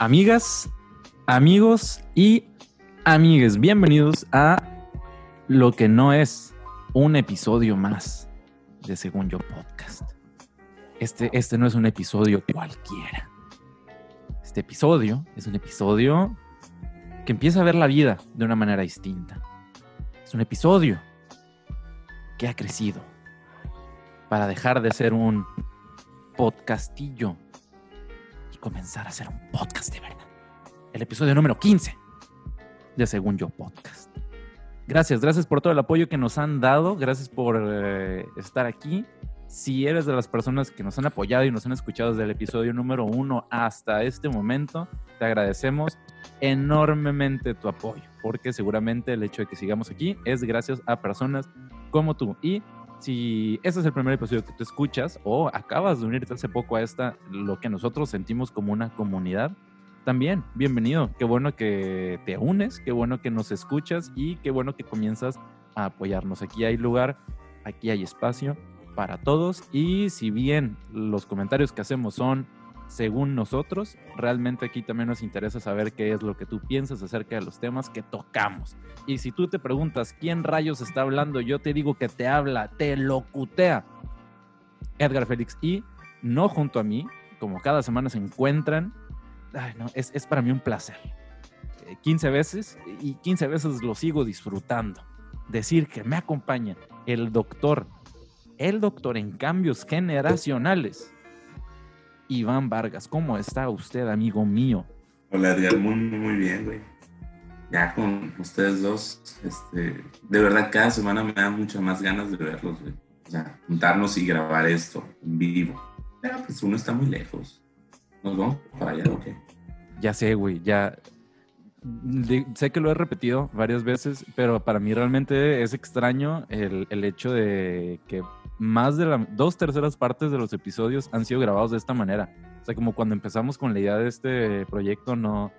Amigas, amigos y amigues, bienvenidos a lo que no es un episodio más de Según Yo Podcast. Este, este no es un episodio cualquiera. Este episodio es un episodio que empieza a ver la vida de una manera distinta. Es un episodio que ha crecido para dejar de ser un podcastillo comenzar a ser un podcast de verdad. El episodio número 15 de Según Yo Podcast. Gracias, gracias por todo el apoyo que nos han dado, gracias por eh, estar aquí. Si eres de las personas que nos han apoyado y nos han escuchado desde el episodio número 1 hasta este momento, te agradecemos enormemente tu apoyo, porque seguramente el hecho de que sigamos aquí es gracias a personas como tú. Y si este es el primer episodio que tú escuchas o acabas de unirte hace poco a esta, lo que nosotros sentimos como una comunidad, también bienvenido. Qué bueno que te unes, qué bueno que nos escuchas y qué bueno que comienzas a apoyarnos. Aquí hay lugar, aquí hay espacio para todos y si bien los comentarios que hacemos son según nosotros, realmente aquí también nos interesa saber qué es lo que tú piensas acerca de los temas que tocamos. Y si tú te preguntas quién rayos está hablando, yo te digo que te habla, te locutea Edgar Félix y no junto a mí, como cada semana se encuentran. Ay, no, es, es para mí un placer. Eh, 15 veces y 15 veces lo sigo disfrutando. Decir que me acompaña el doctor, el doctor en cambios generacionales, Iván Vargas. ¿Cómo está usted, amigo mío? Hola, Edgar, muy, muy, bien, güey. Ya con ustedes dos, este, de verdad, cada semana me da muchas más ganas de verlos, güey. O sea, juntarnos y grabar esto en vivo. Pero pues uno está muy lejos. ¿Nos vamos para allá o qué? Ya sé, güey, ya. de- sé que lo he repetido varias veces, pero para mí realmente es extraño el, el hecho de que más de la, dos terceras partes de los episodios han sido grabados de esta manera. O sea, como cuando empezamos con la idea de este proyecto, no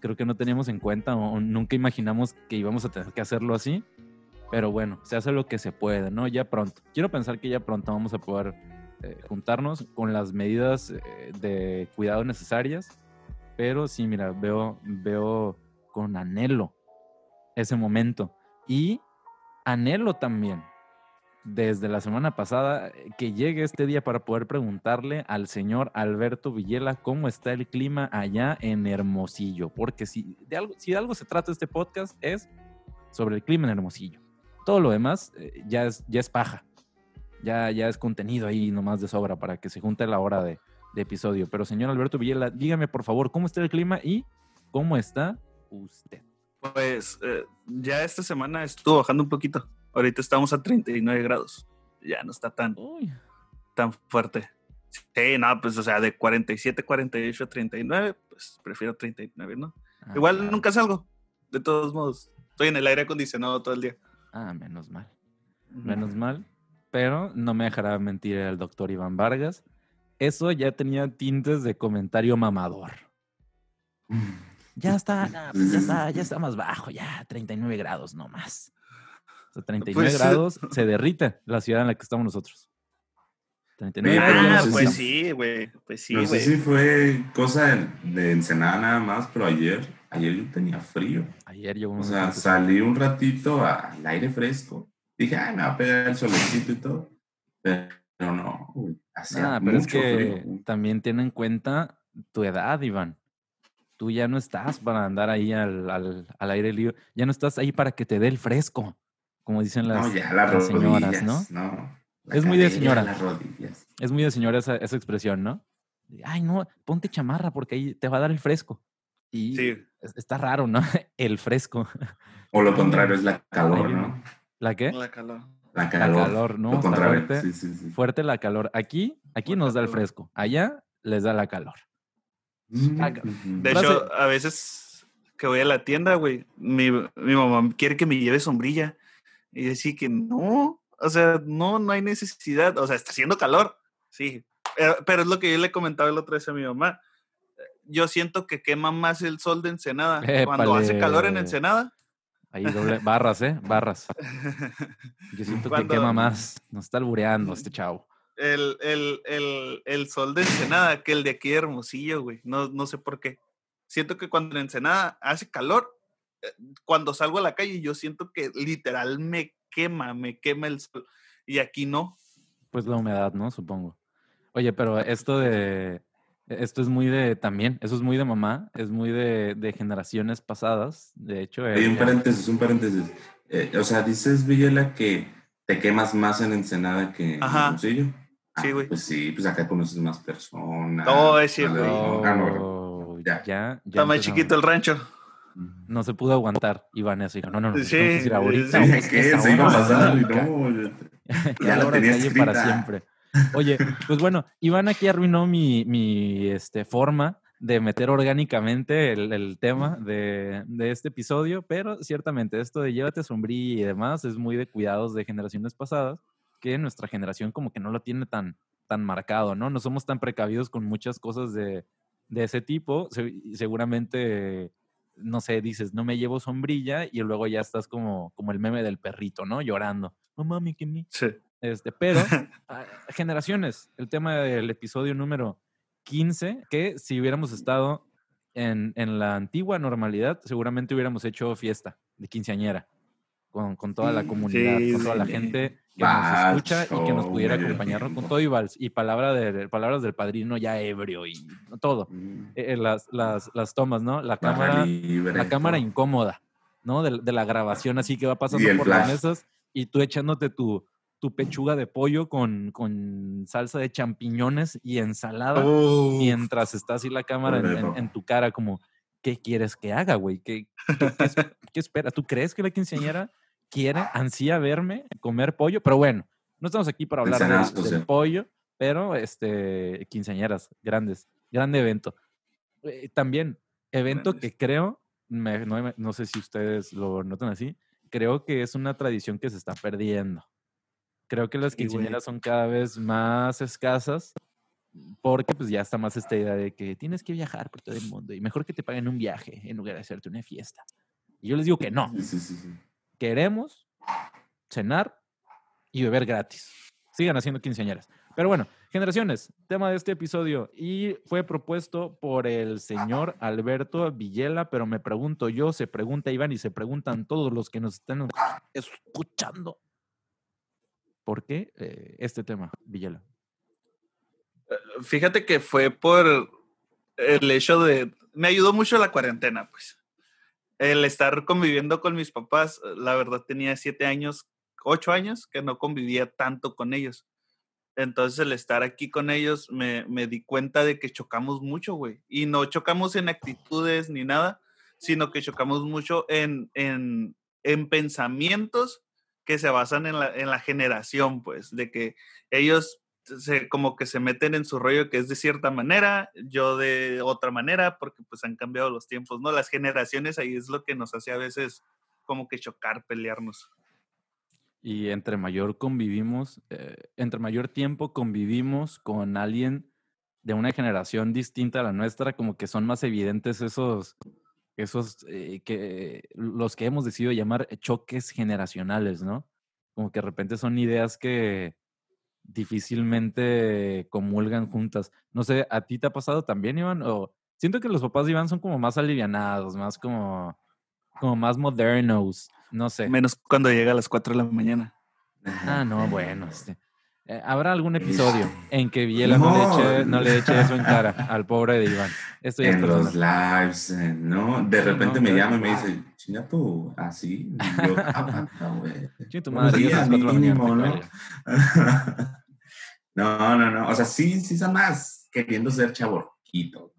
creo que no teníamos en cuenta o nunca imaginamos que íbamos a tener que hacerlo así. Pero bueno, se hace lo que se puede, ¿no? Ya pronto. Quiero pensar que ya pronto vamos a poder eh, juntarnos con las medidas eh, de cuidado necesarias. Pero sí, mira, veo, veo con anhelo ese momento. Y anhelo también, desde la semana pasada, eh, que llegue este día para poder preguntarle al señor Alberto Villela cómo está el clima allá en Hermosillo. Porque si de algo, se trata este podcast es sobre el clima en Hermosillo. Todo lo demás eh, ya, es, ya es paja. Ya, ya es contenido ahí nomás de sobra para que se junte la hora de, de episodio. Pero señor Alberto Villela, dígame por favor cómo está el clima y cómo está usted. Pues eh, ya esta semana estuvo bajando un poquito. Ahorita estamos a 39 grados. Ya no está tan, Uy, tan fuerte. Sí, no, pues o sea, de 47, 48 a 39, pues prefiero 39, ¿no? ah, Igual claro. nunca salgo, de todos modos. Estoy en el aire acondicionado todo el día. Ah, menos mal. Menos mal. Pero no me dejará mentir el doctor Iván Vargas. Eso ya tenía tintes de comentario mamador. Ya está, ya está, ya está más bajo, ya 39 grados no más. O sea, 39 Pues, grados se derrite la ciudad en la que estamos nosotros. 39 Oye, pero no Ah, grados. sé pues sí, güey. Pues sí, no sé güey. si fue cosa de, de Ensenada nada más, pero ayer, ayer yo tenía frío. Ayer yo O sea, salí un ratito al aire fresco. Dije, ah, me va a pegar el solecito y todo. Pero no, güey. Ah, pero es que frío. güey. también ten en cuenta tu edad, Iván. Tú ya no estás para andar ahí al, al- al aire libre. Ya no estás ahí para que te dé el fresco, como dicen las, No, ya las las señoras, ¿no? ¿no? La Es muy de señora. Las rodillas. Es muy de señora esa, esa expresión, ¿no? Ay, no, ponte chamarra porque ahí te va a dar el fresco. Y Sí. está raro, ¿no? El fresco. O lo contrario es la calor, ¿no? ¿La qué? La calor. La La calor. ¿no? Lo Está contrario. fuerte, Sí, sí, sí. fuerte la calor. Aquí, aquí Fuerte nos da el fresco. Allá les da la calor. Mm. De hecho, a veces que voy a la tienda, güey, mi, mi mamá quiere que me lleve sombrilla. Y decir que no, o sea, no, no hay necesidad. O sea, está haciendo calor, sí. Pero, pero es lo que yo le comentaba el otro vez a mi mamá. Yo siento que quema más el sol de Ensenada. Cuando hace calor en. Ensenada, Ahí doble, barras, ¿eh? Barras. Yo siento Cuando- que quema más. Nos está albureando este chavo. el, el, el, el sol de Ensenada que el de aquí de Hermosillo, güey. No, no sé por qué. siento que cuando en Ensenada hace calor, eh, cuando salgo a la calle yo siento que literal me quema, me quema el sol. Y aquí no. Pues la humedad, ¿no? Supongo. Oye, pero esto de, esto es muy de también, eso es muy de mamá, es muy de, de generaciones pasadas. De hecho, Hay un paréntesis, un paréntesis. Eh, o sea, dices, Villela, que te quemas más en Ensenada que en Ajá. Hermosillo. Ah, Sí, güey. Pues sí, pues acá conoces más personas. Oh, es cierto. Ah, no, ah, no, Oh, ya. ya, ya Está más chiquito el rancho. No se pudo aguantar. Y Vanessa dijo, no, no, no, Sí, que ir ahorita. Se iba a pasar no. Ya la hora calle para siempre. Oye, pues bueno, Iván aquí arruinó mi, mi este, forma de meter orgánicamente el, el tema de, de este episodio, pero ciertamente esto de llévate sombrilla y demás es muy de cuidados de generaciones pasadas, que nuestra generación como que no lo tiene tan, tan marcado, ¿no? No somos tan precavidos con muchas cosas de, de ese tipo. Se- seguramente, no sé, dices, no me llevo sombrilla y luego ya estás como, como el meme del perrito, ¿no? Llorando. Mamá, me quemé. Sí. Este, pero ah, generaciones, el tema del episodio número 15, que si hubiéramos estado en, en la antigua normalidad, seguramente hubiéramos hecho fiesta de quinceañera con, con toda la Sí, comunidad, con toda la sí. gente que Vals, nos escucha y que nos pudiera acompañar con todo y vals y palabra de, palabras del padrino ya ebrio y todo. Mm, Eh, eh, las, las, las tomas, ¿no? La cámara libre, la cámara todo. incómoda, ¿no? De, de la grabación así que va pasando por las flash. mesas y tú echándote tu, tu pechuga de pollo con, con salsa de champiñones y ensalada Oh, mientras está así la cámara en, en- en tu cara como, ¿qué quieres que haga, güey? ¿Qué, qué, qué qué espera? ¿Tú crees que la quinceañera quiere, ansía verme comer pollo? Pero bueno, no estamos aquí para hablar o del sea. pollo, pero este, quinceañeras, grandes, grande evento. Eh, también, evento Grandes. que creo, me- no, no sé si ustedes lo notan así, creo que es una tradición que se está perdiendo. Creo que las quinceañeras son cada vez más escasas porque pues ya está más esta idea de que tienes que viajar por todo el mundo y mejor que te paguen un viaje en lugar de hacerte una fiesta. Y yo les digo que no, sí, sí, sí. Queremos cenar y beber gratis. Sigan haciendo quinceañeras. Pero bueno, generaciones, tema de este episodio y fue propuesto por el señor Alberto Villela, pero me pregunto yo, se pregunta Iván y se preguntan todos los que nos están escuchando. ¿Por qué eh, este tema, Villela? Fíjate que fue por el hecho de... Me ayudó mucho la cuarentena, pues. El estar conviviendo con mis papás, la verdad tenía siete años, ocho años que no convivía tanto con ellos. Entonces el estar aquí con ellos me, me di cuenta de que chocamos mucho, güey. Y no chocamos en actitudes ni nada, sino que chocamos mucho en, en, en pensamientos que se basan en la, en la generación, pues, de que ellos como que se meten en su rollo que es de cierta manera, yo de otra manera, porque pues han cambiado los tiempos, ¿no? Las generaciones ahí es lo que nos hace a veces como que chocar, pelearnos. Y entre mayor convivimos, eh, entre mayor tiempo convivimos con alguien de una generación distinta a la nuestra, como que son más evidentes esos, esos eh, que los que hemos decidido llamar choques generacionales, ¿no? Como que de repente son ideas que difícilmente comulgan juntas. No sé, ¿a ti te ha pasado también, Iván? O siento que los papás de Iván son como más alivianados, más como, como más modernos, no sé. Menos cuando llega a las 4 de la mañana. Ah, no, bueno. Este, Habrá algún episodio en que Viela no, le No. eche, no le eche eso en cara al pobre de Iván. Esto ya En los personal. lives, eh, ¿no? De repente no, me llama y me dice, chinga tú, así. Y yo, ah, ah, güey. Chinga tu madre, mínimo, ¿no? no, no, no. O sea, sí, sí son más queriendo ser chaborquito.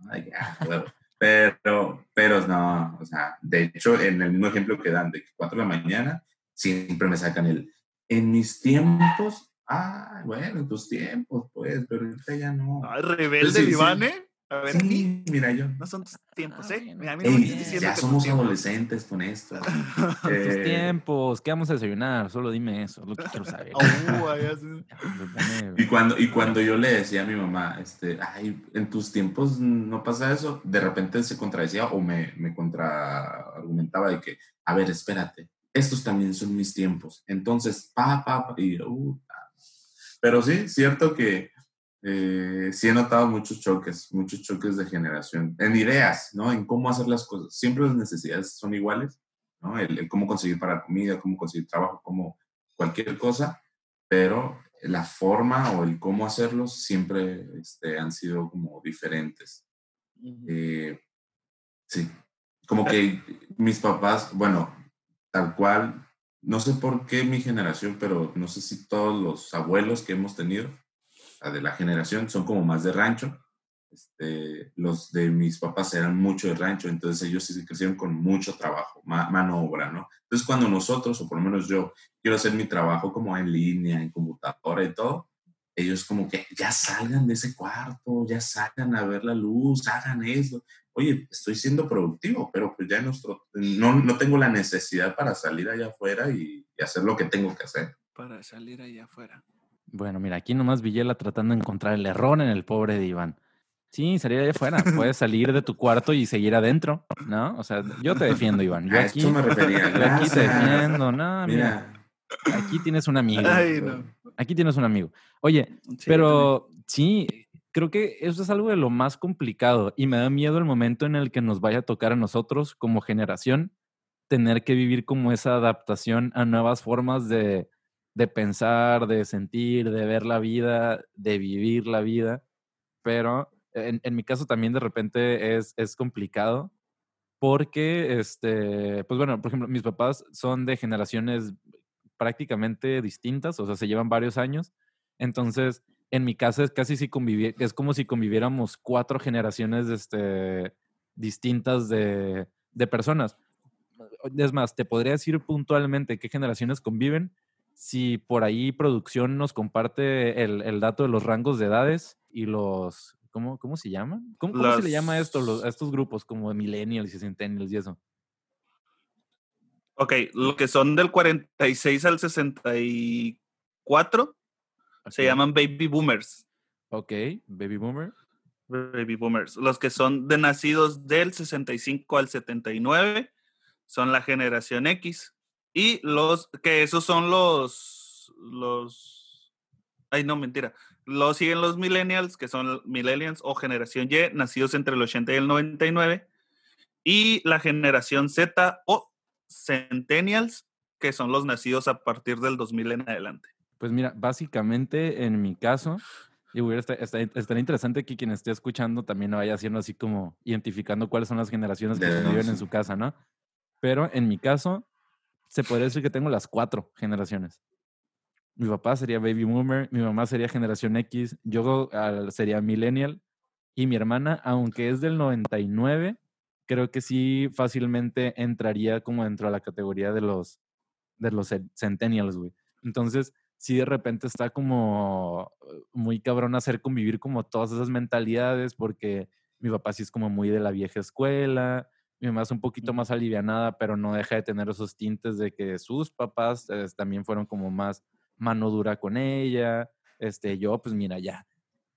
Pero, pero no, o sea, de hecho, en el mismo ejemplo que dan de 4 de la mañana, siempre me sacan el, en mis tiempos, ah, bueno, en tus tiempos, pues, pero ahorita ya no. Ay, rebelde Sí, sí. Iván, ¿eh? A ver, Sí, mira yo. no son tus tiempos, Ah, ¿eh? bueno. A mí no me Ey, estés diciendo ya que somos adolescentes con esto. Tus Eh, tiempos, ¿qué vamos a desayunar? Solo dime eso, lo que quiero saber. Oh, pone- Y cuando, y cuando yo le decía a mi mamá, este, ay, en tus tiempos no pasa eso, de repente se contradecía o me, me contraargumentaba de que, a ver, espérate, estos también son mis tiempos. Entonces, pa, pa, pa, y yo, "Uh, ah". Pero sí, cierto que eh, sí he notado muchos choques, muchos choques de generación, en ideas, ¿no? En cómo hacer las cosas. Siempre las necesidades son iguales, ¿no? El, cómo conseguir para comida, cómo conseguir trabajo, como cualquier cosa, pero la forma o el cómo hacerlos siempre este, han sido como diferentes. Eh, sí, como que mis papás, bueno, tal cual, no sé por qué mi generación, pero no sé si todos los abuelos que hemos tenido, de la generación, son como más de rancho. Este, los de mis papás eran mucho de rancho, entonces ellos sí crecieron con mucho trabajo, mano obra, ¿no? Entonces cuando nosotros, o por lo menos yo, quiero hacer mi trabajo como en línea, en computadora y todo, ellos como que ya salgan de ese cuarto, ya salgan a ver la luz, hagan eso. Oye, estoy siendo productivo, pero pues ya nuestro, no, no tengo la necesidad para salir allá afuera y, y hacer lo que tengo que hacer. Para salir allá afuera. Bueno, mira, aquí nomás Villela tratando de encontrar el error en el pobre de Iván. Sí, salir allá afuera. Puedes salir de tu cuarto y seguir adentro, ¿no? O sea, yo te defiendo, Iván. Yo a aquí, esto me refería. yo aquí te defiendo. No, mira, Mira, aquí tienes un amigo. Ay, no. Aquí tienes un amigo. Oye, Sí, pero sí, creo que eso es algo de lo más complicado y me da miedo el momento en el que nos vaya a tocar a nosotros como generación tener que vivir como esa adaptación a nuevas formas de, de pensar, de sentir, de ver la vida, de vivir la vida. Pero en, en mi caso también de repente es, es complicado porque, este, pues bueno, por ejemplo, mis papás son de generaciones prácticamente distintas, o sea, se llevan varios años. Entonces, en mi casa es casi si convivi- es como si conviviéramos cuatro generaciones este, distintas de, de personas. Es más, te podría decir puntualmente qué generaciones conviven si por ahí producción nos comparte el, el dato de los rangos de edades y los... ¿Cómo, cómo se llaman? ¿Cómo, cómo se le llama esto los- a estos grupos como millennials y centennials y eso? Ok, lo que son del 46 al 64 se llaman baby boomers. Ok, baby boomer. Baby boomers. Los que son de nacidos del 65 al 79 son la generación X. Y los que esos son los los ay no, mentira. Los siguen los millennials, que son millennials o generación Y, nacidos entre el 80 y el 99. Y la generación Z o centennials, que son los nacidos a partir del 2000 en adelante. Pues mira, básicamente en mi caso, y hubiera está, está- estaría interesante que quien esté escuchando también lo vaya haciendo así como identificando cuáles son las generaciones que De viven en su casa, ¿no? Pero en mi caso, se podría decir que tengo las cuatro generaciones. Mi papá sería baby boomer, mi mamá sería generación X, yo ah, sería millennial y mi hermana, aunque es del 99, creo que sí fácilmente entraría como dentro de la categoría de los, de los cen- centennials, güey. Entonces, sí de repente está como eh, muy cabrón hacer convivir como todas esas mentalidades porque mi papá sí es como muy de la vieja escuela, mi mamá es un poquito más alivianada, pero no deja de tener esos tintes de que sus papás eh, también fueron como más mano dura con ella, este, yo pues mira ya,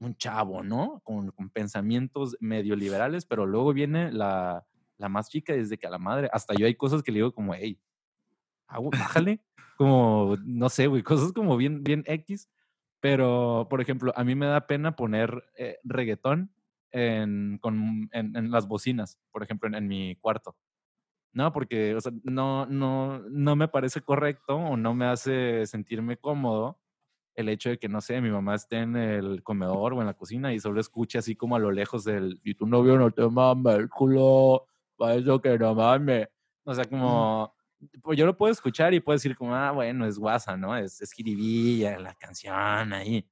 un chavo, ¿no? Con, con pensamientos medio liberales, pero luego viene la, la más chica desde que a la madre, hasta yo hay cosas que le digo como, hey, bájale, como, no sé, güey, cosas como bien, bien X, pero, por ejemplo, a mí me da pena poner eh, reggaetón en, con, en, en las bocinas, por ejemplo, en, en mi cuarto. No, porque o sea, no, no, no me parece correcto o no me hace sentirme cómodo el hecho de que, no sé, mi mamá esté en el comedor o en la cocina y solo escuche así como a lo lejos del, y tu novio no te mama el culo, para eso que no mame. O sea, como, pues yo lo puedo escuchar y puedo decir como, ah, bueno, es guasa, ¿no? Es, es jiribilla, la canción ahí.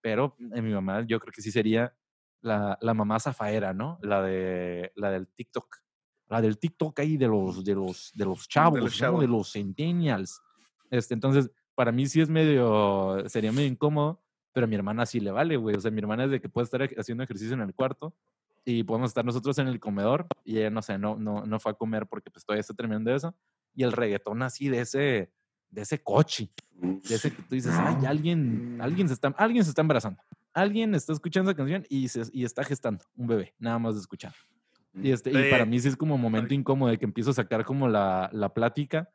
Pero en mi mamá yo creo que sí sería la, la mamá zafaera, ¿no? La, de, la del TikTok. La del TikTok ahí de los, de los, de los chavos, ¿no? chavos. De los centennials. Este, entonces, para mí sí es medio, sería medio incómodo, pero a mi hermana sí le vale, güey. O sea, mi hermana es de que puede estar haciendo ejercicio en el cuarto y podemos estar nosotros en el comedor y ella, no sé, no, no, no fue a comer porque pues todavía está terminando eso. Y el reggaetón así de ese, de ese coche, de ese que tú dices, ay, No. alguien, alguien se está, alguien se está embarazando. Alguien está escuchando esa canción y, se, y está gestando un bebé, nada más de escuchar. Y, este, y para mí sí es como un momento incómodo de que empiezo a sacar como la, la plática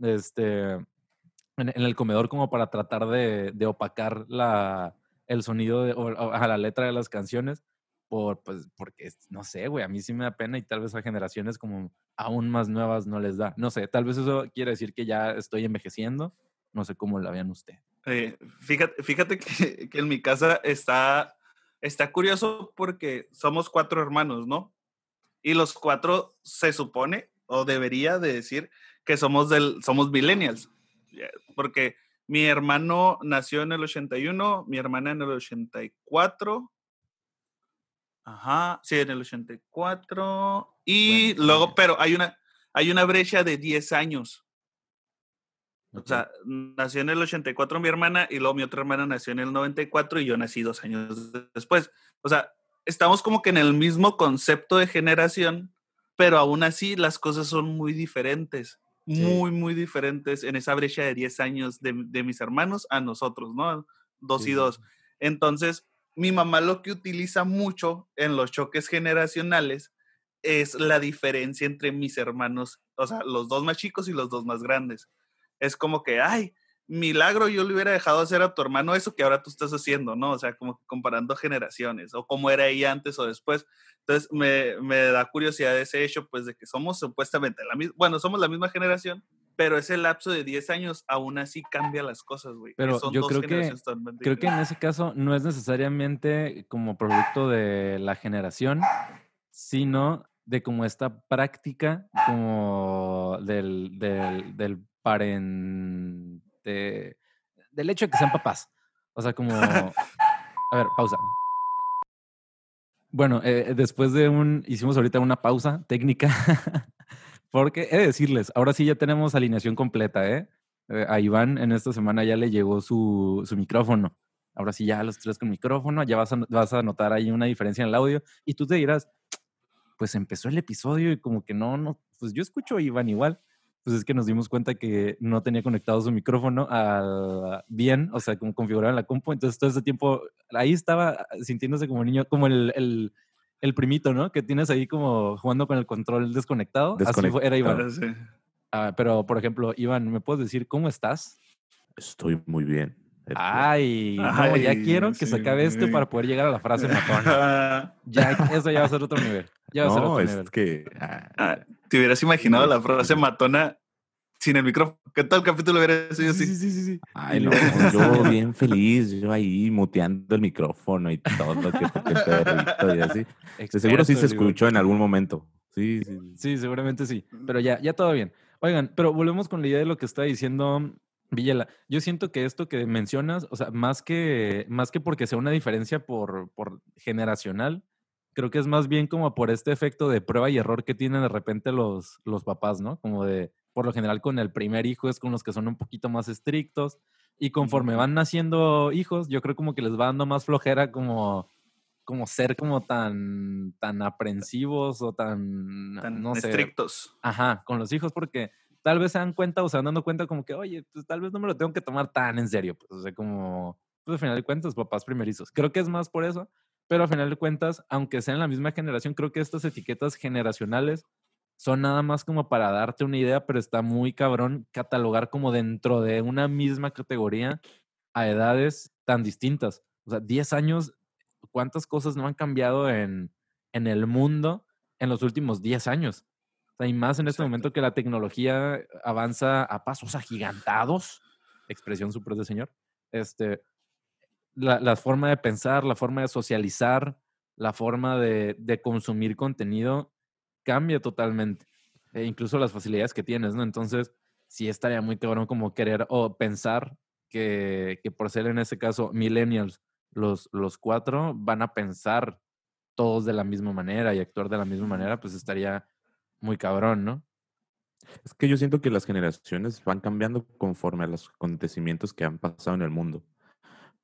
este, en, en el comedor como para tratar de, de opacar la, el sonido de, o, o a la letra de las canciones, por, pues, porque, no sé, güey, a mí sí me da pena y tal vez a generaciones como aún más nuevas no les da. No sé, tal vez eso quiere decir que ya estoy envejeciendo, no sé cómo la vean usted. Eh, fíjate, fíjate que, que en mi casa está, está curioso porque somos cuatro hermanos, ¿no? Y los cuatro se supone, o debería de decir, que somos, del, somos millennials. Porque mi hermano nació en el 81, mi hermana en el 84. Ajá, sí, en el 84. Y Bueno, luego, pero hay una, hay una brecha de 10 años. O sea, nació en el 84 mi hermana y luego mi otra hermana nació en el 94 y yo nací dos años después. O sea, estamos como que en el mismo concepto de generación, pero aún así las cosas son muy diferentes, Sí. muy, muy diferentes en esa brecha de 10 años de, de mis hermanos a nosotros, ¿no? Dos Sí, y dos. Entonces, mi mamá lo que utiliza mucho en los choques generacionales es la diferencia entre mis hermanos, o sea, los dos más chicos y los dos más grandes. Es como que, ay, milagro, yo le hubiera dejado hacer a tu hermano eso que ahora tú estás haciendo, ¿no? O sea, como comparando generaciones, o cómo era ella antes o después. Entonces, me, me da curiosidad ese hecho, pues, de que somos supuestamente la misma, bueno, somos la misma generación, pero ese lapso de 10 años aún así cambia las cosas, güey. Pero son yo dos creo que- Creo que en ese caso no es necesariamente como producto de la generación, sino de como esta práctica como del, del, del parente, del hecho de que sean papás. O sea, como... A ver, pausa. Bueno, eh, después de un... Hicimos ahorita una pausa técnica, porque he de decirles, ahora sí ya tenemos alineación completa, ¿eh? Eh, a Iván en esta semana ya le llegó su, su micrófono. Ahora sí, ya los tres con micrófono, ya vas a, vas a notar ahí una diferencia en el audio. Y tú te dirás, pues empezó el episodio y como que no, no, pues yo escucho a Iván igual. Pues es que nos dimos cuenta que no tenía conectado su micrófono al bien, o sea, como configurado en la compu. Entonces todo ese tiempo ahí estaba sintiéndose como niño, como el, el, el primito, ¿no? Que tienes ahí como jugando con el control desconectado. Así fue- era Iván. Sí. Ah, pero, por ejemplo, Iván, ¿me puedes decir cómo estás? Estoy muy bien. Ay, no, ya Ay, quiero que se sí, acabe este güey. para poder llegar a la frase matona. Ya, eso ya va a ser otro nivel. Ya va a ser no, otro es nivel. que. ah, Ah, ¿Te hubieras imaginado la frase matona sin el micrófono? ¿Qué tal capítulo hubiera sido Sí, así? sí, sí, sí, sí. Ay, no, yo bien feliz, yo ahí muteando el micrófono y todo, que porque el perrito y así. Seguro sí se escuchó en algún momento. Sí, sí. sí. Sí, seguramente sí. Pero ya, ya todo bien. Oigan, pero volvemos con la idea de lo que está diciendo Villela. Yo siento que esto que mencionas, o sea, más que, más que porque sea una diferencia por, por generacional, creo que es más bien como por este efecto de prueba y error que tienen de repente los, los papás, ¿no? Como de, por lo general, con el primer hijo es con los que son un poquito más estrictos. Y conforme van naciendo hijos, yo creo como que les va dando más flojera como como ser como tan tan aprensivos o tan, Tan no sé, estrictos. Ajá, con los hijos, porque tal vez se dan cuenta o se van dando cuenta como que, oye, pues tal vez no me lo tengo que tomar tan en serio. Pues, o sea, como, pues al final de cuentas, papás primerizos. Creo que es más por eso, pero al final de cuentas, aunque sean la misma generación, creo que estas etiquetas generacionales son nada más como para darte una idea, pero está muy cabrón catalogar como dentro de una misma categoría a edades tan distintas. O sea, 10 años, ¿cuántas cosas no han cambiado en, en el mundo en los últimos 10 años? O sea, y más en este Exacto. momento que la tecnología avanza a pasos agigantados, expresión super de señor, este, la, la forma de pensar, la forma de socializar, la forma de, de consumir contenido cambia totalmente. E incluso las facilidades que tienes, ¿no? Entonces, sí estaría muy cabrón como querer o pensar que, que por ser en ese caso millennials, los, los cuatro van a pensar todos de la misma manera y actuar de la misma manera, pues estaría muy cabrón, ¿no? Es que yo siento que las generaciones van cambiando conforme a los acontecimientos que han pasado en el mundo.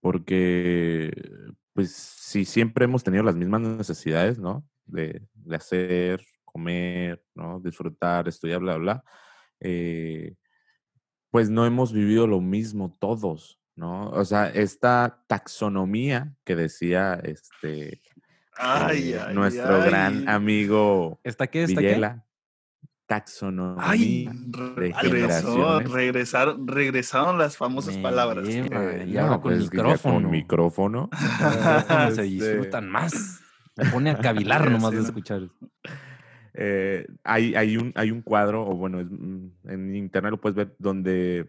Porque, pues, si siempre hemos tenido las mismas necesidades, ¿no? De, de hacer, comer, ¿no? Disfrutar, estudiar, bla, bla. eh, pues no hemos vivido lo mismo todos, ¿no? O sea, esta taxonomía que decía este Ay, eh, ay, nuestro gran amigo ¿Está qué? ¿Está qué? Villela. taxonomía Ay, de regresó, regresaron, regresaron las famosas Me palabras. lleva, Eh, y ahora con pues, micrófono. Con micrófono. Se disfrutan más. Me pone a cavilar nomás de ¿no? escuchar. Eh, hay, hay, un, hay un cuadro, o bueno, mm, en internet lo puedes ver, donde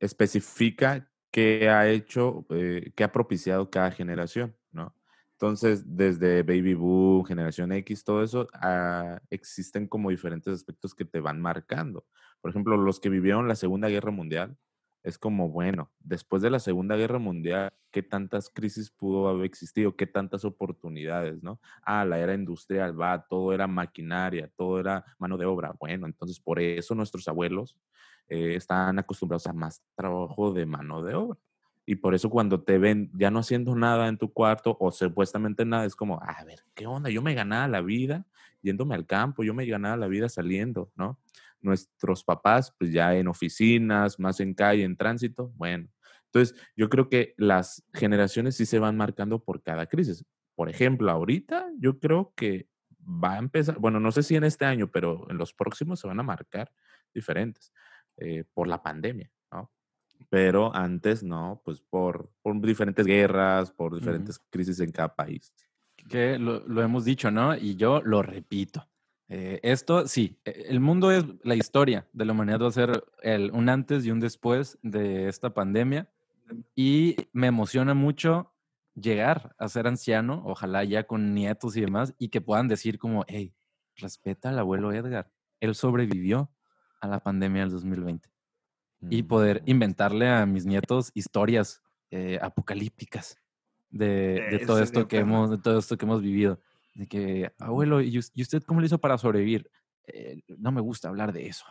especifica qué ha hecho, eh, qué ha propiciado cada generación, ¿no? Entonces, desde Baby Boom, Generación X, todo eso, ah, existen como diferentes aspectos que te van marcando. Por ejemplo, los que vivieron la Segunda Guerra Mundial, es como, bueno, después de la Segunda Guerra Mundial, ¿qué tantas crisis pudo haber existido? ¿Qué tantas oportunidades, no? Ah, la era industrial, va, todo era maquinaria, todo era mano de obra. Bueno, entonces por eso nuestros abuelos eh, están acostumbrados a más trabajo de mano de obra. Y por eso cuando te ven ya no haciendo nada en tu cuarto o supuestamente nada, es como, a ver, ¿qué onda? Yo me ganaba la vida yéndome al campo, yo me ganaba la vida saliendo, ¿no? Nuestros papás, pues ya en oficinas, más en calle, en tránsito, bueno. Entonces, yo creo que las generaciones sí se van marcando por cada crisis. Por ejemplo, ahorita yo creo que va a empezar, bueno, no sé si en este año, pero en los próximos se van a marcar diferentes eh, por la pandemia, ¿no? Pero antes no, pues por, por diferentes guerras, por diferentes crisis en cada país. Que lo, lo hemos dicho, ¿no? Y yo lo repito. Eh, esto, sí, e- el mundo es la historia de la humanidad, va a ser el, un antes y un después de esta pandemia. Y me emociona mucho llegar a ser anciano, ojalá ya con nietos y demás, y que puedan decir como, hey, respeta al abuelo Edgar, él sobrevivió a la pandemia del 2020. Y poder Mm. inventarle a mis nietos historias eh, apocalípticas de, de todo esto que hemos, de todo esto que hemos vivido. De que, abuelo, ¿y us- y usted cómo lo hizo para sobrevivir? "Eh, no me gusta hablar de eso,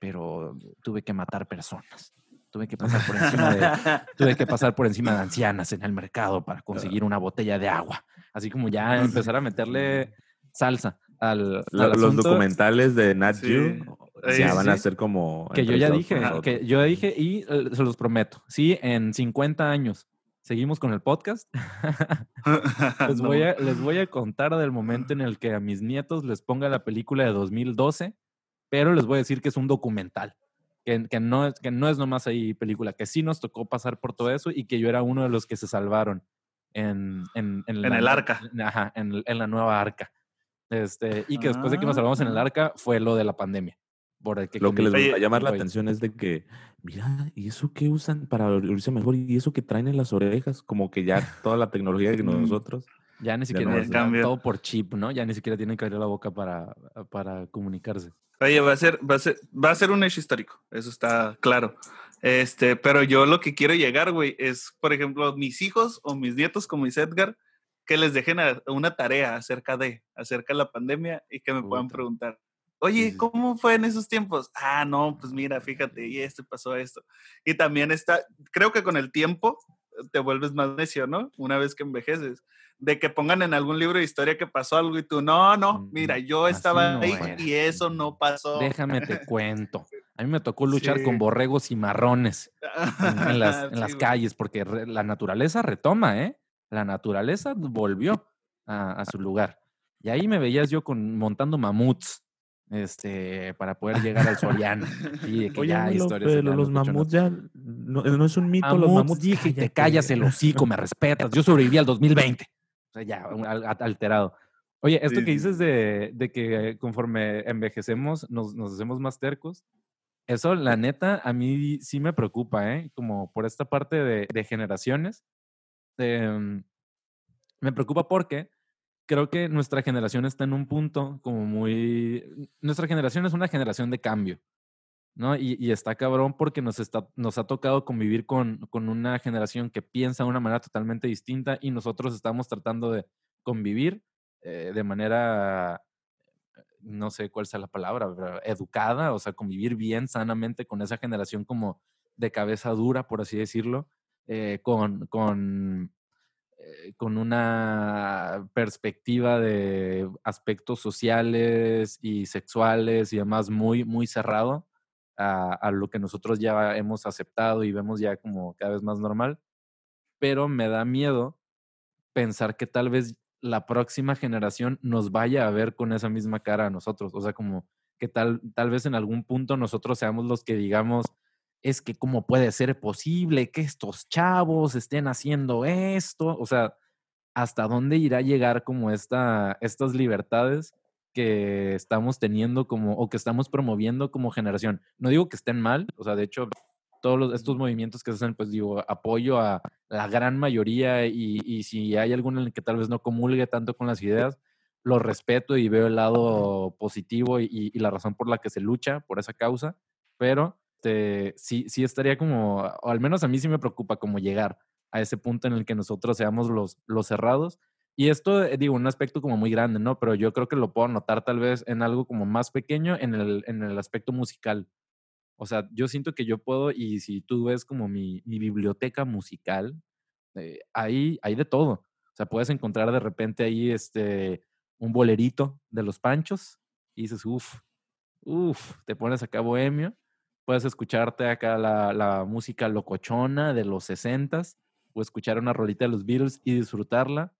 pero tuve que matar personas. Tuve que pasar por encima de, tuve que pasar por encima de ancianas en el mercado para conseguir una botella de agua. Así como ya empezar a meterle salsa al, al los asunto documentales de Nat Sí. Geo Sí, ya van a sí. ser como que yo ya dije, que yo ya dije y eh, se los prometo. Sí, en 50 años seguimos con el podcast. Les, voy a, les voy a contar del momento en el que a mis nietos les ponga la película de 2012, pero les voy a decir que es un documental. Que, que no, es- que no es nomás ahí película, que sí nos tocó pasar por todo eso y que yo era uno de los que se salvaron en, en, En la- el arca. Ajá, en, en la nueva arca. Este, y que después de que nos Ah. salvamos en el arca fue lo de la pandemia. Por el que Lo que les va a llamar la atención es de que, mira, ¿y eso qué usan para oírse mejor? ¿Y eso que traen en las orejas? Como que ya toda la tecnología que Mm. nosotros. Ya ni siquiera no ya todo por chip, ¿no? Ya ni siquiera tienen que abrir la boca para, para comunicarse. Oye, va a ser, va a ser, va a ser un hecho histórico, eso está claro. Este, pero yo lo que quiero llegar, güey, es, por ejemplo, mis hijos o mis nietos, como dice Edgar, que les dejen a- una tarea acerca de, acerca de la pandemia y que me puedan preguntar. Oye. ¿cómo fue en esos tiempos? Ah, no, pues mira, fíjate, y esto pasó esto. Y también está, creo que con el tiempo te vuelves más necio, ¿no? Una vez que envejeces. De que pongan en algún libro de historia que pasó algo y tú, no, no, mira, yo Así estaba no ahí era. y eso no pasó. Déjame te cuento. A mí me tocó luchar con Sí. borregos y marrones en, en las, en las Sí, güey. calles, porque re- la naturaleza retoma, ¿eh? La naturaleza volvió a, a su lugar. Y ahí me veías yo con, montando mamuts este, para poder llegar al Soriano. Y de que Oye, ya abuelo, historias pero los mamuts ya no, no es un mito, los Mamuts, mamuts. dije, te cállate. callas el hocico, me respetas. Yo sobreviví al 2020. O sea, ya, alterado. Oye, esto Sí, que sí, dices de, de que conforme envejecemos nos, nos hacemos más tercos, eso, la neta, a mí sí me preocupa, ¿eh? Como por esta parte de, de generaciones. em, me preocupa porque creo que nuestra generación está en un punto como muy... Nuestra generación es una generación de cambio, ¿no? Y, y está cabrón porque nos, está, nos ha tocado convivir con, con una generación que piensa de una manera totalmente distinta y nosotros estamos tratando de convivir eh, de manera, no sé cuál sea la palabra, pero educada, o sea, convivir bien, sanamente con esa generación como de cabeza dura, por así decirlo, eh, con, con, eh, con una perspectiva de aspectos sociales y sexuales y demás muy, muy cerrado a, a lo que nosotros ya hemos aceptado y vemos ya como cada vez más normal. Pero me da miedo pensar que tal vez la próxima generación nos vaya a ver con esa misma cara a nosotros. O sea, como que tal, tal vez en algún punto nosotros seamos los que digamos, es que cómo puede ser posible que estos chavos estén haciendo esto, o sea, hasta dónde irá a llegar como esta, estas libertades que estamos teniendo como, o que estamos promoviendo como generación. No digo que estén mal, o sea, de hecho, todos estos movimientos que se hacen, pues digo, apoyo a la gran mayoría y, y si hay alguno en el que tal vez no comulgue tanto con las ideas, lo respeto y veo el lado positivo y, la razón por la que se lucha por esa causa, pero este, sí, estaría como, o al menos a mí sí me preocupa como llegar a ese punto en el que nosotros seamos los, los cerrados. Y esto, eh, digo, un aspecto como muy grande, ¿no? Pero yo creo que lo puedo notar tal vez en algo como más pequeño en el, en el aspecto musical. O sea, yo siento que yo puedo, y si tú ves como mi, mi biblioteca musical, eh, ahí hay de todo. O sea, puedes encontrar de repente ahí este, un bolerito de los panchos y dices, uff, uff, te pones acá bohemio, puedes escucharte acá la, música locochona de los sesentas o escuchar una rolita de los Beatles y disfrutarla,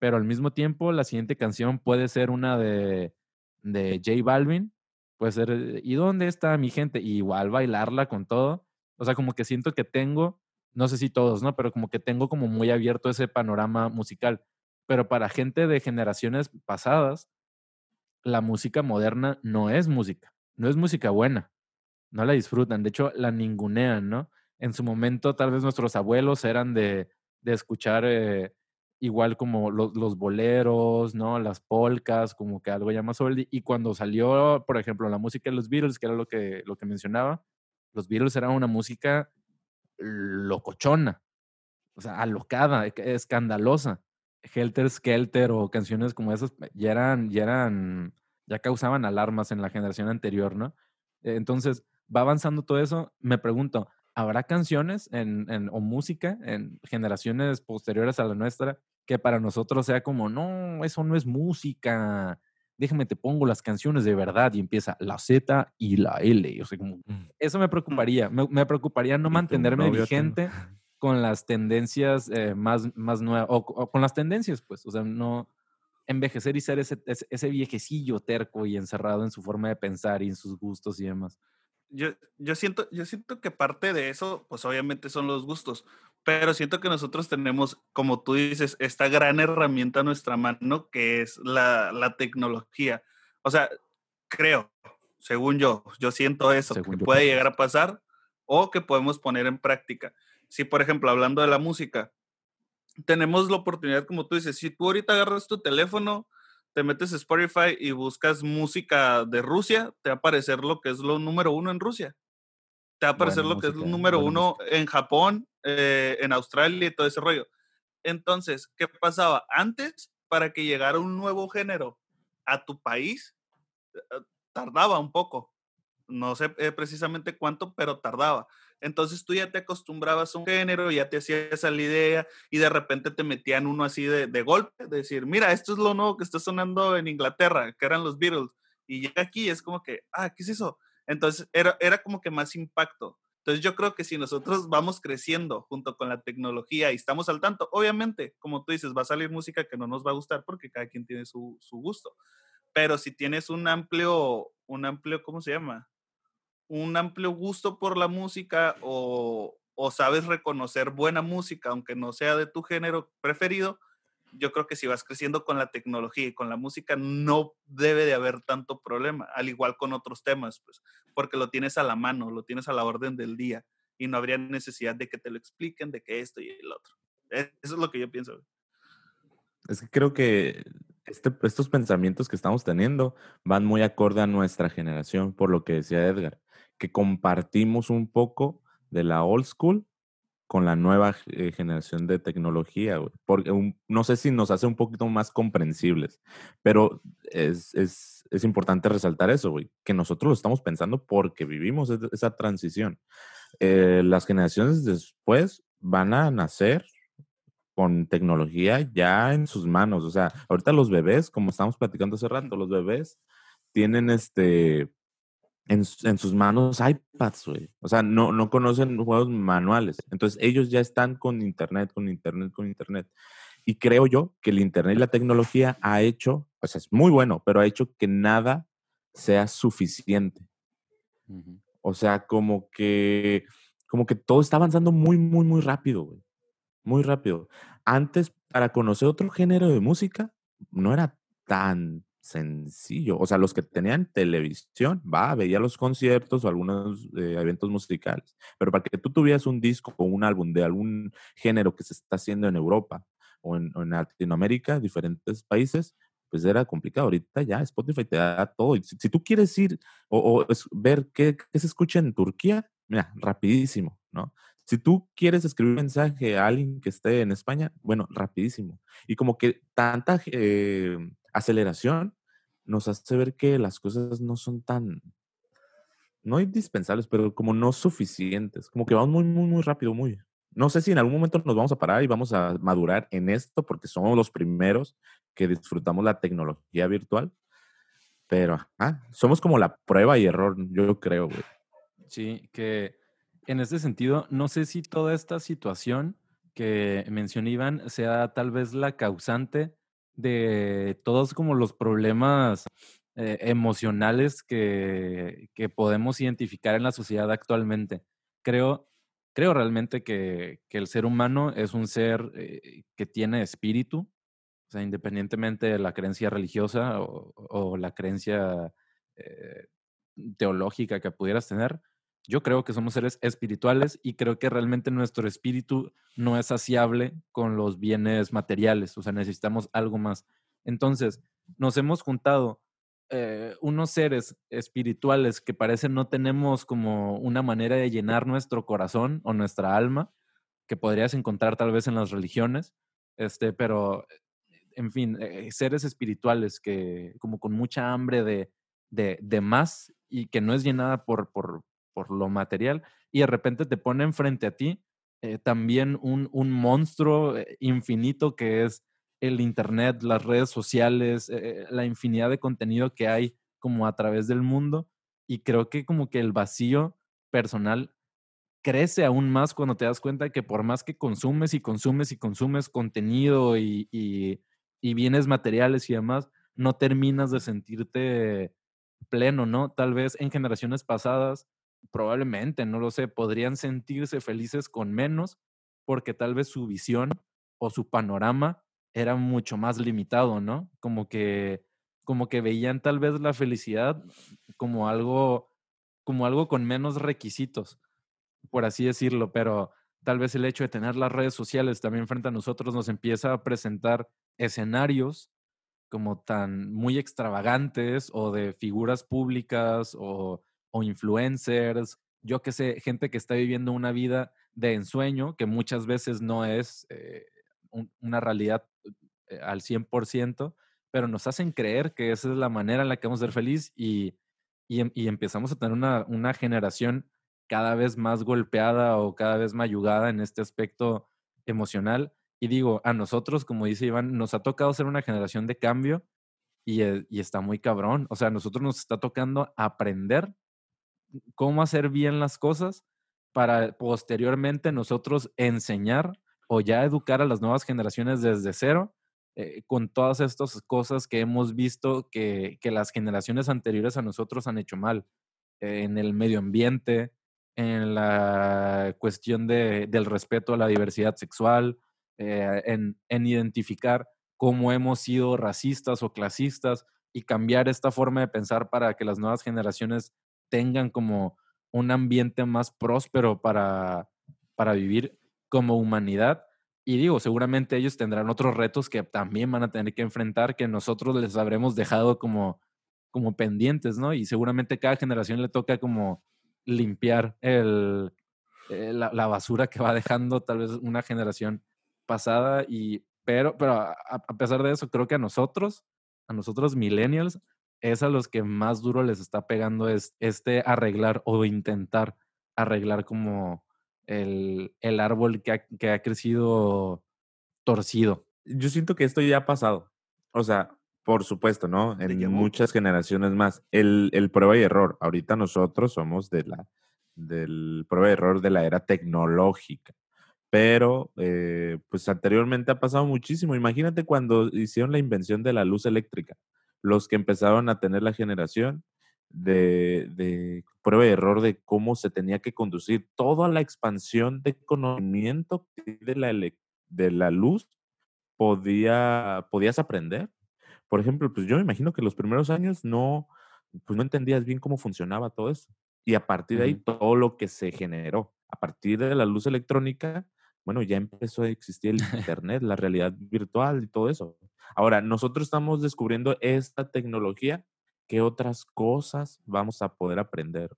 pero al mismo tiempo la siguiente canción puede ser una de, de J Balvin, puede ser, eh, ¿y dónde está mi gente? Y igual bailarla con todo. O sea, como que siento que tengo, no sé si todos, ¿no? Pero como que tengo como muy abierto ese panorama musical pero para gente de generaciones pasadas, la música moderna no es música, no es música buena, no la disfrutan, de hecho la ningunean, ¿no? En su momento tal vez nuestros abuelos eran de, de escuchar eh, igual como los, boleros, ¿no? Las polcas, como que algo ya más y cuando salió, por ejemplo, la música de los Beatles, que era lo que, lo que mencionaba, los Beatles eran una música locochona, o sea, alocada, e, escandalosa. Helter Skelter o canciones como esas ya eran, ya eran, ya causaban alarmas en la generación anterior, ¿no? Entonces, va avanzando todo eso. Me pregunto, ¿habrá canciones en, en, o música en generaciones posteriores a la nuestra que para nosotros sea como, no, eso no es música? Déjame te pongo las canciones de verdad y empieza la Z y la L. O sea, como, mm. eso me preocuparía. Me, me preocuparía no mantenerme vigente con las tendencias eh, más, más nuevas, o, con las tendencias, pues, o sea, no envejecer y ser ese, ese, viejecillo terco y encerrado en su forma de pensar y en sus gustos y demás. Yo, yo, siento, yo siento que parte de eso, pues obviamente son los gustos, pero siento que nosotros tenemos, como tú dices, esta gran herramienta a nuestra mano que es la, la tecnología. O sea, creo, según yo, yo siento eso, que puede llegar a pasar o que podemos poner en práctica si, por ejemplo, hablando de la música, tenemos la oportunidad, como tú dices, si tú ahorita agarras tu teléfono, te metes a Spotify y buscas música de Rusia, te va a aparecer lo que es lo número uno en Rusia. Te va a aparecer lo que es lo número uno en Japón, eh, en Australia y todo ese rollo. Entonces, ¿qué pasaba? Antes, para que llegara un nuevo género a tu país, eh, tardaba un poco. No sé eh, precisamente cuánto, pero tardaba. Entonces tú ya te acostumbrabas a un género, ya te hacías a la idea y de repente te metían uno así de, de golpe, de decir, mira, esto es lo nuevo que está sonando en Inglaterra, que eran los Beatles. Y llega aquí es como que, ah, ¿qué es eso? Entonces era, era como que más impacto. Entonces yo creo que si nosotros vamos creciendo junto con la tecnología y estamos al tanto, obviamente, como tú dices, va a salir música que no nos va a gustar porque cada quien tiene su, su gusto. Pero si tienes un amplio, un amplio, ¿cómo se llama? Un amplio gusto por la música o, sabes reconocer buena música, aunque no sea de tu género preferido, yo creo que si vas creciendo con la tecnología y con la música, no debe de haber tanto problema, al igual con otros temas, pues, porque lo tienes a la mano, lo tienes a la orden del día y no habría necesidad de que te lo expliquen, de que esto y el otro. E, eso es lo que yo pienso. Es que creo que este, estos pensamientos que estamos teniendo van muy acorde a nuestra generación, por lo que decía Edgar que compartimos un poco de la old school con la nueva eh, generación de tecnología, porque no sé si nos hace un poquito más comprensibles, pero es, es, es importante resaltar eso, güey, que nosotros lo estamos pensando porque vivimos esa transición. Eh, las generaciones después van a nacer con tecnología ya en sus manos, o sea, ahorita los bebés, como estamos platicando hace rato, los bebés tienen este en, sus manos iPads, güey. O sea, no, no conocen juegos manuales. Entonces, ellos ya están con Internet, con Internet, con Internet. Y creo yo que el Internet y la tecnología ha hecho, o sea, es muy bueno, pero ha hecho que nada sea suficiente. O sea, como que, como que todo está avanzando muy, muy, muy rápido, güey. Muy rápido. Antes, para conocer otro género de música, no era tan sencillo. O sea, los que tenían televisión, va, veía los conciertos o algunos eh, eventos musicales. Pero para que tú tuvieras un disco o un álbum de algún género que se está haciendo en Europa o en, Latinoamérica, diferentes países, pues era complicado. Ahorita ya Spotify te da todo. Y si, tú quieres ir o, ver qué, qué, se escucha en Turquía, mira, rapidísimo, ¿no? Si tú quieres escribir un mensaje a alguien que esté en España, bueno, rapidísimo. Y como que tanta eh, aceleración nos hace ver que las cosas no son tan, no indispensables, pero como no suficientes. Como que vamos muy, muy, muy rápido, muy. No sé si en algún momento nos vamos a parar y vamos a madurar en esto porque somos los primeros que disfrutamos la tecnología virtual. Pero somos como la prueba y error, yo creo. Sí, que en ese sentido, no sé si toda esta situación que mencionó Iván sea tal vez la causante de todos como los problemas eh, emocionales que, podemos identificar en la sociedad actualmente. Creo, creo realmente que, el ser humano es un ser eh, que tiene espíritu, o sea, independientemente de la creencia religiosa o, la creencia eh, teológica que pudieras tener, yo creo que somos seres espirituales y creo que realmente nuestro espíritu no es saciable con los bienes materiales, o sea, necesitamos algo más. Entonces, nos hemos juntado eh, unos seres espirituales que parecen no tenemos como una manera de llenar nuestro corazón o nuestra alma, que podrías encontrar tal vez en las religiones, este, pero, en fin, eh, seres espirituales que como con mucha hambre de, de, más y que no es llenada por, por, por lo material y de repente te ponen frente a ti eh, también un, un monstruo eh, infinito que es el Internet, las redes sociales, eh, la infinidad de contenido que hay como a través del mundo. Y creo que como que el vacío personal crece aún más cuando te das cuenta que por más que consumes y consumes y consumes contenido y, y, y bienes materiales y demás, no terminas de sentirte pleno, ¿no? Tal vez en generaciones pasadas probablemente, no lo sé, podrían sentirse felices con menos porque tal vez su visión o su panorama era mucho más limitado, ¿no? Como que, como que veían tal vez la felicidad como algo, como algo con menos requisitos, por así decirlo, pero tal vez el hecho de tener las redes sociales también frente a nosotros nos empieza a presentar escenarios como tan muy extravagantes o de figuras públicas o influencers, yo que sé, gente que está viviendo una vida de ensueño que muchas veces no es eh, una realidad eh, al 100%, pero nos hacen creer que esa es la manera en la que vamos a ser feliz y, em, y, empezamos a tener una, una, generación cada vez más golpeada o cada vez mayugada en este aspecto emocional. Y digo, a nosotros, como dice Iván, nos ha tocado ser una generación de cambio y, eh, y está muy cabrón. O sea, a nosotros nos está tocando aprender cómo hacer bien las cosas para posteriormente nosotros enseñar o ya educar a las nuevas generaciones desde cero eh, con todas estas cosas que hemos visto que, las generaciones anteriores a nosotros han hecho mal en el medio ambiente, en la cuestión del respeto a la diversidad sexual, eh, en, en identificar cómo hemos sido racistas o clasistas y cambiar esta forma de pensar para que las nuevas generaciones tengan como un ambiente más próspero para, para vivir como humanidad. Y digo, seguramente ellos tendrán otros retos que también van a tener que enfrentar, que nosotros les habremos dejado como, como pendientes, ¿no? Y seguramente cada generación le toca como limpiar el, eh, la, basura que va dejando tal vez una generación pasada. Y, pero, pero a, a pesar de eso, creo que a nosotros, a nosotros millennials, es a los que más duro les está pegando es este arreglar o intentar arreglar como el, árbol que ha, que ha, crecido torcido. Yo siento que esto ya ha pasado. O sea, por supuesto, ¿no? En muchas generaciones más. El, el, prueba y error. Ahorita nosotros somos de la, del prueba y error de la era tecnológica. Pero, eh, pues anteriormente ha pasado muchísimo. Imagínate cuando hicieron la invención de la luz eléctrica los que empezaron a tener la generación de, de prueba y error de cómo se tenía que conducir toda la expansión de conocimiento de la, de la luz podía, podías aprender. Por ejemplo, pues yo me imagino que los primeros años no, pues no entendías bien cómo funcionaba todo eso. Y a partir de ahí, todo lo que se generó, a partir de la luz electrónica, bueno, ya empezó a existir el Internet, la realidad virtual y todo eso. Ahora, nosotros estamos descubriendo esta tecnología, ¿qué otras cosas vamos a poder aprender?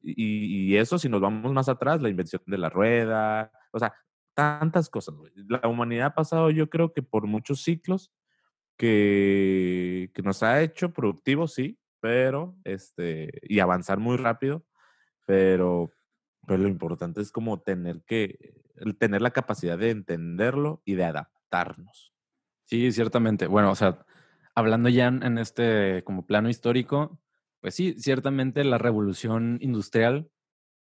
Y, y eso, si nos vamos más atrás, la invención de la rueda, o sea, tantas cosas. La humanidad ha pasado, yo creo que por muchos ciclos que, que nos ha hecho productivos, sí, pero, este, y avanzar muy rápido, pero, pero lo importante es como tener que, tener la capacidad de entenderlo y de adaptarnos. Sí, ciertamente. Bueno, o sea, hablando ya en, este como plano histórico, pues sí, ciertamente la revolución industrial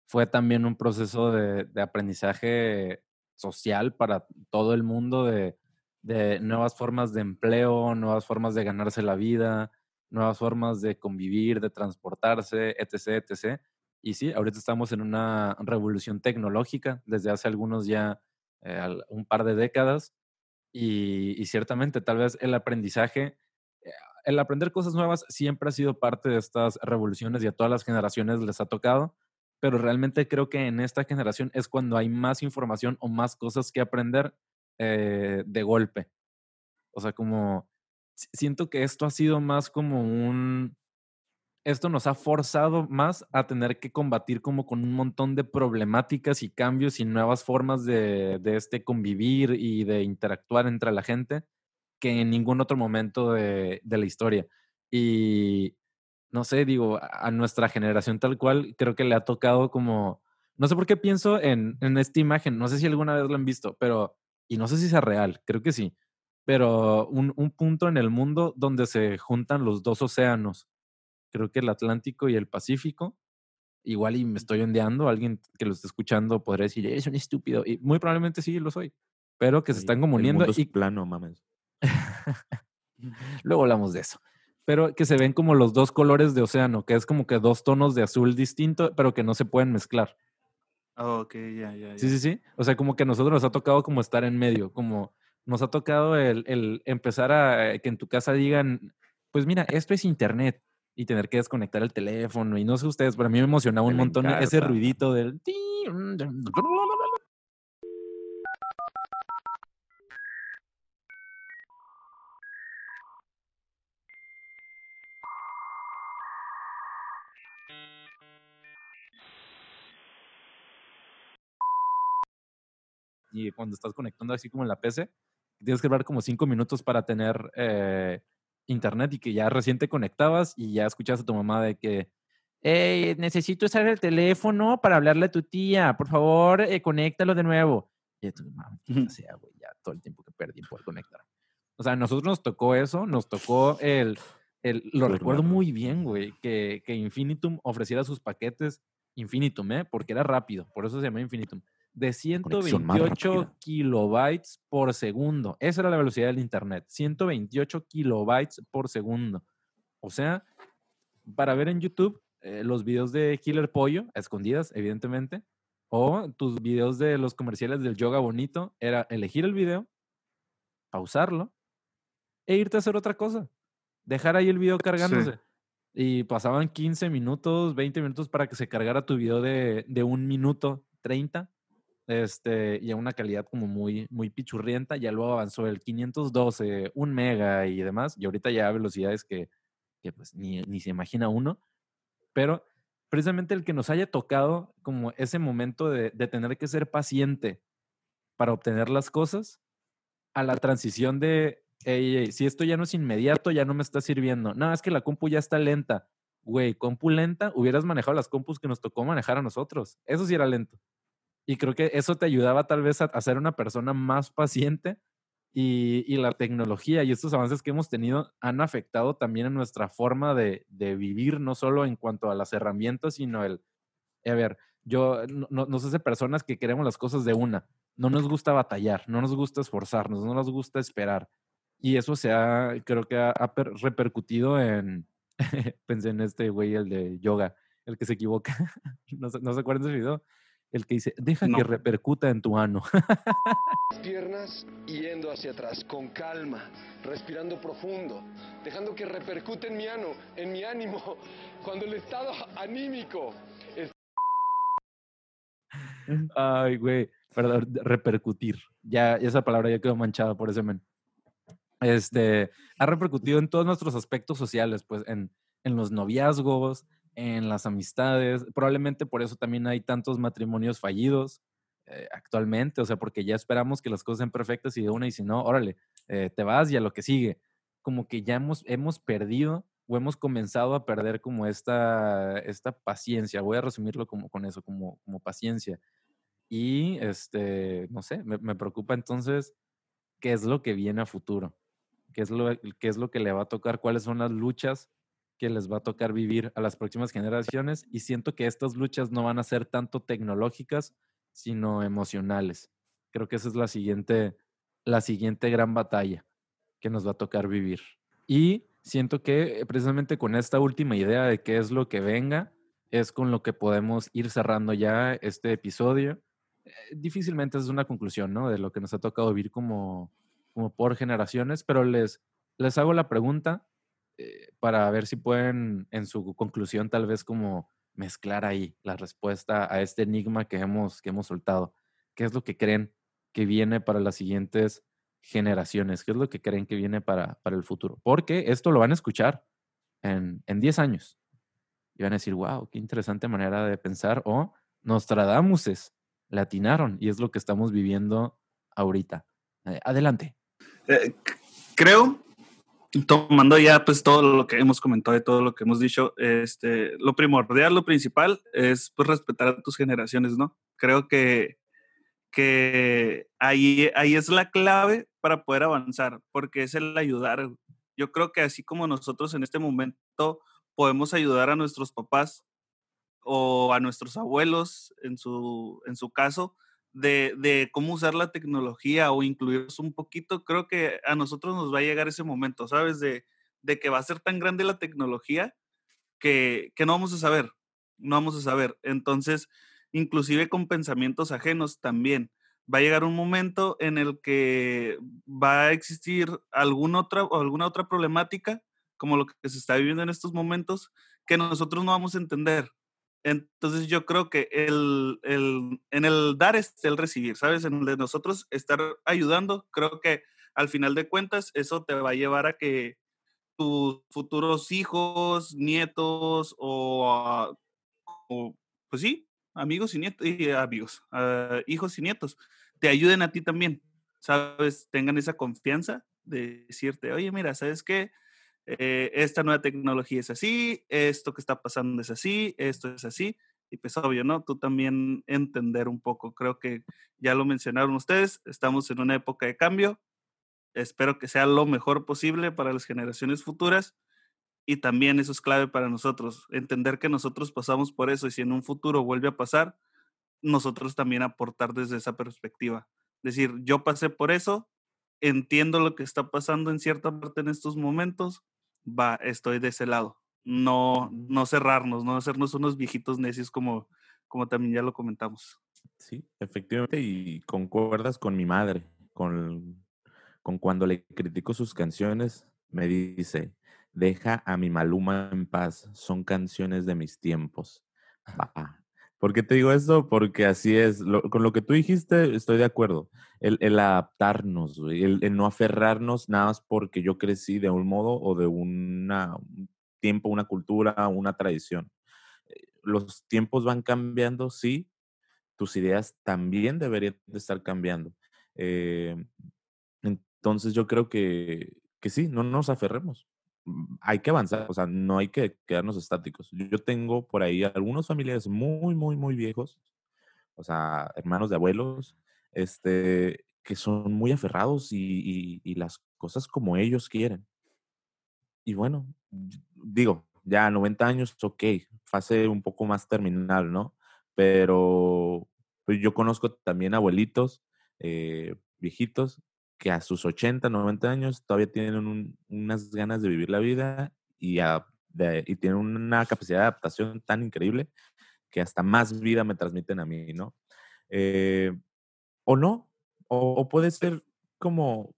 fue también un proceso de, de aprendizaje social para todo el mundo, de, de nuevas formas de empleo, nuevas formas de ganarse la vida, nuevas formas de convivir, de transportarse, etc., etc. Y sí, ahorita estamos en una revolución tecnológica desde hace algunos ya, eh, un par de décadas. Y, ciertamente, tal vez el aprendizaje, eh, el aprender cosas nuevas siempre ha sido parte de estas revoluciones y a todas las generaciones les ha tocado, pero realmente creo que en esta generación es cuando hay más información o más cosas que aprender eh, de golpe. O sea, como si- siento que esto ha sido más como un, esto nos ha forzado más a tener que combatir como con un montón de problemáticas y cambios y nuevas formas de, de este convivir y de interactuar entre la gente que en ningún otro momento de, de la historia. Y no sé, digo, a nuestra generación tal cual, creo que le ha tocado como, no sé por qué pienso en, en esta imagen, no sé si alguna vez lo han visto, pero, y no sé si sea real, creo que sí, pero un, un punto en el mundo donde se juntan los dos océanos creo que el Atlántico y el Pacífico. Igual y me estoy ondeando, alguien que lo esté escuchando podría decir, es un estúpido. Y muy probablemente sí lo soy, pero que se están como el uniendo es plano, mames. luego hablamos de eso. Pero que se ven como los dos colores de océano, que es como que dos tonos de azul distinto, pero que no se pueden mezclar. Ah, ok, ya, ya, Sí, ya. sí, sí. O sea, como que a nosotros nos ha tocado como estar en medio, como nos ha tocado el, el empezar a eh, que en tu casa digan, pues mira, esto es internet y tener que desconectar el teléfono. Y no sé ustedes, pero a mí me emocionaba un montón ese Encarta. ruidito del... Y cuando estás conectando así como en la PC, tienes que esperar como cinco minutos para tener eh, internet y que ya recién te conectabas y ya escuchas a tu mamá de que, hey, necesito usar el teléfono para hablarle a tu tía, por favor, eh, conéctalo de nuevo. Y tu mamá, Ujú. sea, güey, ya todo el tiempo que perdí por conectar. O sea, a nosotros nos tocó eso, nos tocó el, el lo recuerdo muy bien, güey, que, que Infinitum ofreciera sus paquetes, Infinitum, ¿eh? Porque era rápido, por eso se llama Infinitum, de Conexión más 128 rápida. kilobytes por segundo. Esa era la velocidad del Internet, 128 kilobytes por segundo. O sea, para ver en YouTube eh, los videos de Killer Pollo, a escondidas, evidentemente, o tus videos de los comerciales del yoga bonito, era elegir el video, pausarlo e irte a hacer otra cosa. Dejar ahí el video cargándose. Y pasaban 15 minutos, 20 minutos para que se cargara tu video de, de un minuto 30. Este, y a una calidad como muy, muy pichurrienta. Ya luego avanzó el 512, un mega y demás. Y ahorita ya a velocidades que, que pues ni, ni se imagina uno. Pero precisamente el que nos haya tocado como ese momento de, de tener que ser paciente para obtener las cosas, a la transición de, "Ey, ey, si esto ya no es inmediato, ya no me está sirviendo. No, es que la compu ya está lenta. Güey, compu lenta, hubieras manejado las compus que nos tocó manejar a nosotros. Eso sí era lento. Y creo que eso te ayudaba tal vez a, a ser una persona más paciente y, y la tecnología y estos avances que hemos tenido han afectado también en nuestra forma de, de vivir, no solo en cuanto a las herramientas, sino el, a ver, yo no, no, sé personas que queremos las cosas de una. No nos gusta batallar, no nos gusta esforzarnos, no nos gusta esperar. Y eso se ha, creo que ha, ha per- repercutido en, Pensé en este güey, el de yoga, el que se equivoca. no, no se acuerdan de ese video. El que dice, deja No. que repercuta en tu ano. Las piernas yendo hacia atrás, con calma, respirando profundo, dejando que repercute en mi ano, en mi ánimo, cuando el estado anímico Ay, güey. Perdón, repercutir. Ya, esa palabra ya quedó manchada por ese men. Este, ha repercutido en todos nuestros aspectos sociales, pues en, en los noviazgos, en las amistades. Probablemente por eso también hay tantos matrimonios fallidos eh, actualmente, o sea, porque ya esperamos que las cosas sean perfectas y de una y si no, órale, eh, te vas y a lo que sigue. Como que ya hemos, hemos perdido o hemos comenzado a perder como esta, esta paciencia. Voy a resumirlo como con eso, como, como paciencia. Y, este, no sé, me, preocupa entonces qué es lo que viene a futuro, qué es, lo, qué es lo que le va a tocar, cuáles son las luchas que les va a tocar vivir a las próximas generaciones. Y siento que estas luchas no van a ser tanto tecnológicas, sino emocionales. Creo que esa es la siguiente, la siguiente gran batalla que nos va a tocar vivir. Y siento que eh, precisamente con esta última idea de qué es lo que venga, es con lo que podemos ir cerrando ya este episodio. Eh, difícilmente es una conclusión, ¿no? De lo que nos ha tocado vivir como, como por generaciones, pero les, les hago la pregunta eh, para ver si pueden en su conclusión tal vez como mezclar ahí la respuesta a este enigma que hemos, que hemos soltado. ¿Qué es lo que creen que viene para las siguientes generaciones? ¿Qué es lo que creen que viene para, para el futuro? Porque esto lo van a escuchar en, en 10 años. Y van a decir, wow, qué interesante manera de pensar. O Nostradamuses, latinaron. Y es lo que estamos viviendo ahorita. Eh, adelante. Eh, creo, tomando ya pues todo lo que hemos comentado y todo lo que hemos dicho, este, lo primordial, lo principal es pues respetar a tus generaciones, ¿no? Creo que, que ahí, ahí es la clave para poder avanzar, porque es el ayudar. Yo creo que así como nosotros en este momento podemos ayudar a nuestros papás o a nuestros abuelos en su, en su caso, de, cómo usar la tecnología o incluirlos un poquito, creo que a nosotros nos va a llegar ese momento, ¿sabes? De, que va a ser tan grande la tecnología que, no vamos a saber, no vamos a saber. Entonces, inclusive con pensamientos ajenos también. Va a llegar un momento en el que va a existir alguna otra, alguna otra problemática, como lo que se está viviendo en estos momentos, que nosotros no vamos a entender. Entonces yo creo que el, el, en el dar es el recibir, ¿sabes? En el de nosotros estar ayudando, creo que al final de cuentas eso te va a llevar a que tus futuros hijos, nietos o, o, pues sí, amigos y nietos, y amigos, ah, hijos y nietos, te ayuden a ti también, ¿sabes? Tengan esa confianza de decirte, oye, mira, ¿sabes qué? Eh, esta nueva tecnología es así, esto que está pasando es así, esto es así, y pues obvio, ¿no? Tú también entender un poco, creo que ya lo mencionaron ustedes, estamos en una época de cambio, espero que sea lo mejor posible para las generaciones futuras y también eso es clave para nosotros, entender que nosotros pasamos por eso y si en un futuro vuelve a pasar, nosotros también aportar desde esa perspectiva. Decir, yo pasé por eso, entiendo lo que está pasando en cierta parte en estos momentos, va, estoy de ese lado. No, no cerrarnos, no hacernos unos viejitos necios como, como también ya lo comentamos. Sí, efectivamente, y concuerdas con mi madre, con, con cuando le critico sus canciones, me dice, deja a mi Maluma en paz, son canciones de mis tiempos. Va. ¿Por qué te digo esto? Porque así es, con lo que tú dijiste estoy de acuerdo, el, adaptarnos, el no aferrarnos nada más porque yo crecí de un modo o de una, un tiempo, una cultura, una tradición. Eh, Los tiempos van cambiando, sí, tus ideas también deberían de estar cambiando. Eh, entonces yo creo que, que sí, no nos aferremos. Hay que avanzar, o sea, no hay que quedarnos estáticos. Yo tengo por ahí algunos familiares muy, muy, muy viejos, o sea, hermanos de abuelos, este, que son muy aferrados y, las cosas como ellos quieren. Y bueno, digo, ya 90 años, ok, fase un poco más terminal, ¿no? Pero pues, yo conozco también abuelitos, eh, viejitos, que a sus 80, 90 años todavía tienen un- unas ganas de vivir la vida y tienen una capacidad de adaptación tan increíble que hasta más vida me transmiten a mí, ¿no? Eh, o no, o, puede ser como,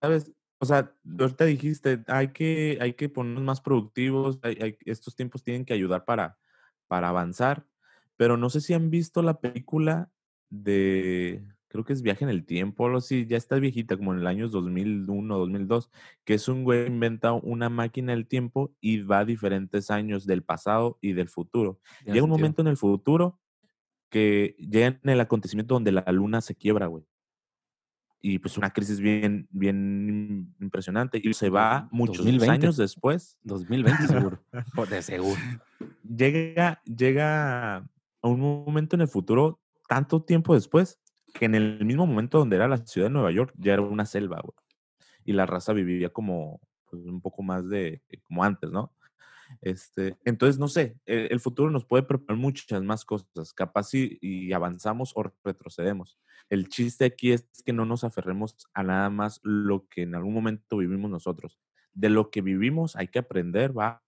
¿sabes? O sea, ahorita dijiste, hay que, hay que ponernos más productivos, estos tiempos tienen que ayudar para, para avanzar, pero no sé si han visto la película de, creo que es Viaje en el Tiempo, o así, ya está viejita, como en el año 2001, 2002, que es un güey que inventa una máquina del tiempo y va a diferentes años del pasado y del futuro. Tiene Llega un momento en el futuro que llega en el acontecimiento donde la luna se quiebra, güey. Y pues una crisis bien, bien impresionante. Y se va muchos 2020. años después. 2020 seguro. De seguro. Llega, llega a un momento en el futuro, tanto tiempo después, que en el mismo momento donde era la ciudad de Nueva York, ya era una selva, güey. Y la raza vivía como pues, un poco más de, como antes, ¿no? Este, entonces, no sé, eh, el futuro nos puede preparar muchas más cosas, capaz y, y avanzamos o retrocedemos. El chiste aquí es que no nos aferremos a nada más lo que en algún momento vivimos nosotros. De lo que vivimos hay que aprender, va,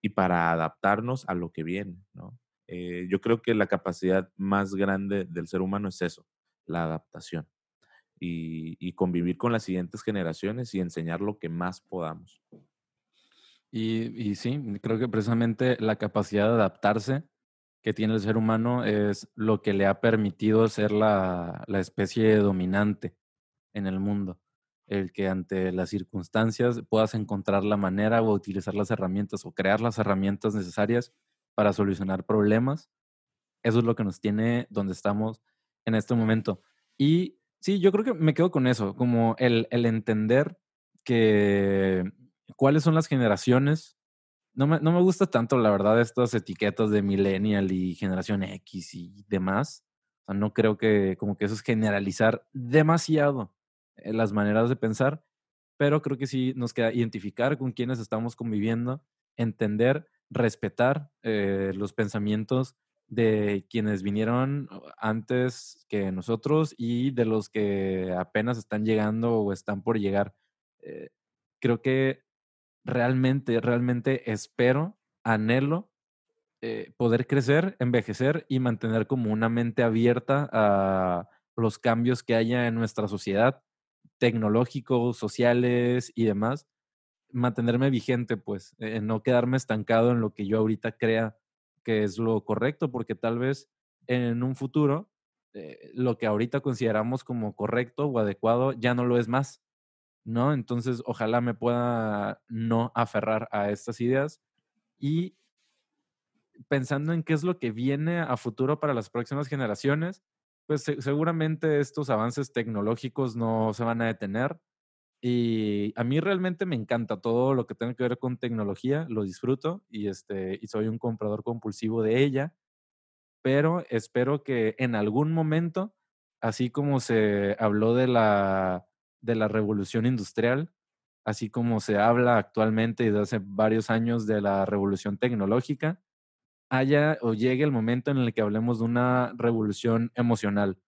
y para adaptarnos a lo que viene, ¿no? Eh, yo creo que la capacidad más grande del ser humano es eso, la adaptación. Y, convivir con las siguientes generaciones y enseñar lo que más podamos. Y, y sí, creo que precisamente la capacidad de adaptarse que tiene el ser humano es lo que le ha permitido ser la, la especie dominante en el mundo. El que ante las circunstancias puedas encontrar la manera o utilizar las herramientas o crear las herramientas necesarias para solucionar problemas. Eso es lo que nos tiene donde estamos en este momento. Y sí, yo creo que me quedo con eso, como el, el entender que cuáles son las generaciones. No me, no me gusta tanto, la verdad, estas etiquetas de millennial y generación X y demás. No creo que como que eso es generalizar demasiado eh, las maneras de pensar, pero creo que sí nos queda identificar con quienes estamos conviviendo, entender, respetar eh, los pensamientos de quienes vinieron antes que nosotros y de los que apenas están llegando o están por llegar. Eh, creo que realmente, realmente espero, anhelo eh, poder crecer, envejecer y mantener como una mente abierta a los cambios que haya en nuestra sociedad, tecnológicos, sociales y demás. Mantenerme vigente, pues, eh, no quedarme estancado en lo que yo ahorita crea que es lo correcto, porque tal vez en un futuro eh, lo que ahorita consideramos como correcto o adecuado ya no lo es más. ¿no? Entonces, ojalá me pueda no aferrar a estas ideas y pensando en qué es lo que viene a futuro para las próximas generaciones, pues se- seguramente estos avances tecnológicos no se van a detener. Y a mí realmente me encanta todo lo que tenga que ver con tecnología, lo disfruto y, este, y soy un comprador compulsivo de ella, pero espero que en algún momento, así como se habló de la, de la revolución industrial, así como se habla actualmente desde hace varios años de la revolución tecnológica, haya o llegue el momento en el que hablemos de una revolución emocional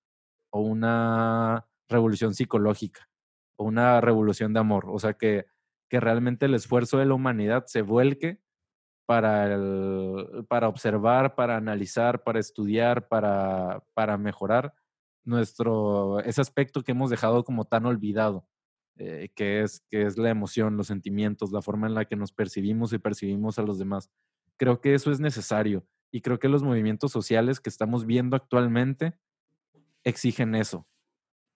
o una revolución psicológica o una revolución de amor. O sea, que, que realmente el esfuerzo de la humanidad se vuelque para, para observar, para analizar, para estudiar, para, para mejorar nuestro, ese aspecto que hemos dejado como tan olvidado, eh, que, es, que es la emoción, los sentimientos, la forma en la que nos percibimos y percibimos a los demás. Creo que eso es necesario y creo que los movimientos sociales que estamos viendo actualmente exigen eso,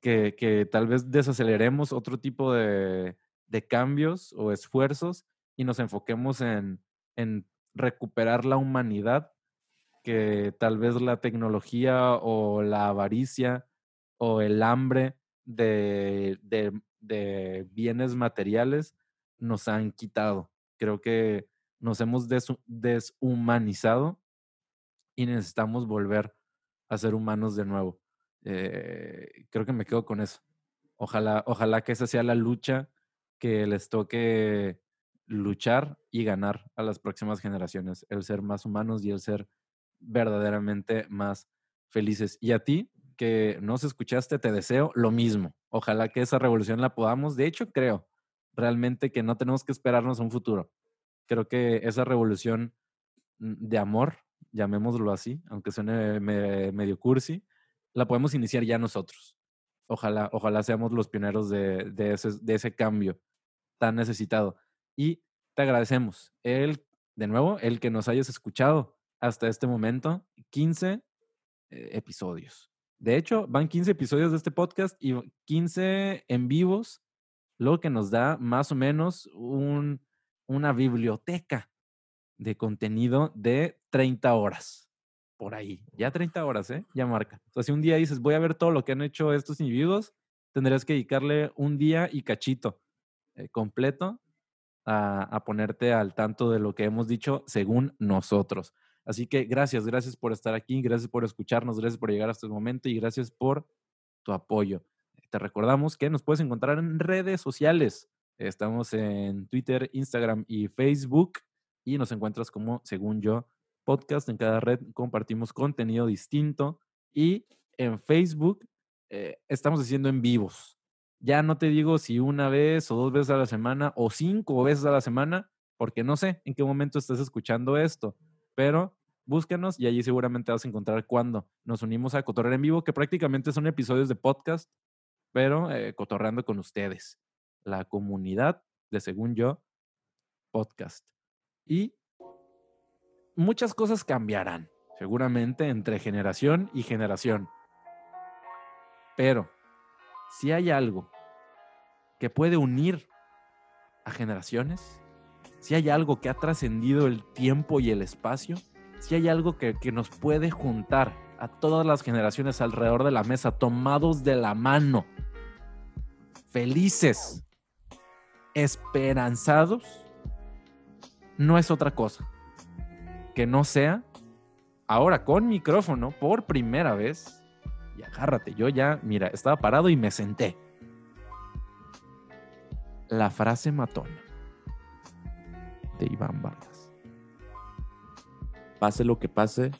que, tal vez desaceleremos otro tipo de, de cambios o esfuerzos y nos enfoquemos en, en recuperar la humanidad que tal vez la tecnología o la avaricia o el hambre de, de, bienes materiales nos han quitado. Creo que nos hemos deshumanizado y necesitamos volver a ser humanos de nuevo. Eh, creo que me quedo con eso. Ojalá, ojalá que esa sea la lucha que les toque luchar y ganar a las próximas generaciones, el ser más humanos y el ser verdaderamente más felices. Y a ti, que nos escuchaste, te deseo lo mismo. Ojalá que esa revolución la podamos. De hecho, creo realmente que no tenemos que esperarnos a un futuro. Creo que esa revolución de amor, llamémoslo así, aunque suene me- medio cursi, la podemos iniciar ya nosotros. Ojalá, ojalá seamos los pioneros de, de ese, de ese cambio tan necesitado. Y te agradecemos, el, de nuevo, el que nos hayas escuchado hasta este momento, 15 eh, episodios. De hecho, van 15 episodios de este podcast y 15 en vivos, lo que nos da más o menos un- una biblioteca de contenido de 30 horas. Por ahí. Ya 30 horas, ¿eh? Ya marca. O si un día dices, voy a ver todo lo que han hecho estos individuos, tendrías que dedicarle un día y cachito eh, completo a, a ponerte al tanto de lo que hemos dicho según nosotros. Así que gracias, gracias por estar aquí, gracias por escucharnos, gracias por llegar hasta el momento y gracias por tu apoyo. Te recordamos que nos puedes encontrar en redes sociales. Estamos en Twitter, Instagram y Facebook y nos encuentras como, según yo, podcast. En cada red compartimos contenido distinto y en Facebook eh, estamos haciendo en vivos. Ya no te digo si una vez o dos veces a la semana o cinco veces a la semana, porque no sé en qué momento estás escuchando esto, pero búscanos y allí seguramente vas a encontrar cuando nos unimos a Cotorrear en Vivo, que prácticamente son episodios de podcast, pero eh, cotorreando con ustedes, la comunidad de Según Yo Podcast. Y muchas cosas cambiarán, seguramente entre generación y generación. Pero si hay algo que puede unir a generaciones, si hay algo que ha trascendido el tiempo y el espacio, si hay algo que, que nos puede juntar a todas las generaciones alrededor de la mesa, tomados de la mano, felices, esperanzados, no es otra cosa que no sea ahora con micrófono por primera vez. Y agárrate, yo ya, mira, estaba parado y me senté. La frase matona de Iván Vargas. Pase lo que pase,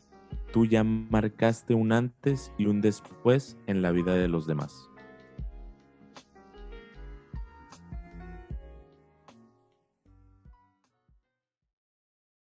tú ya marcaste un antes y un después en la vida de los demás.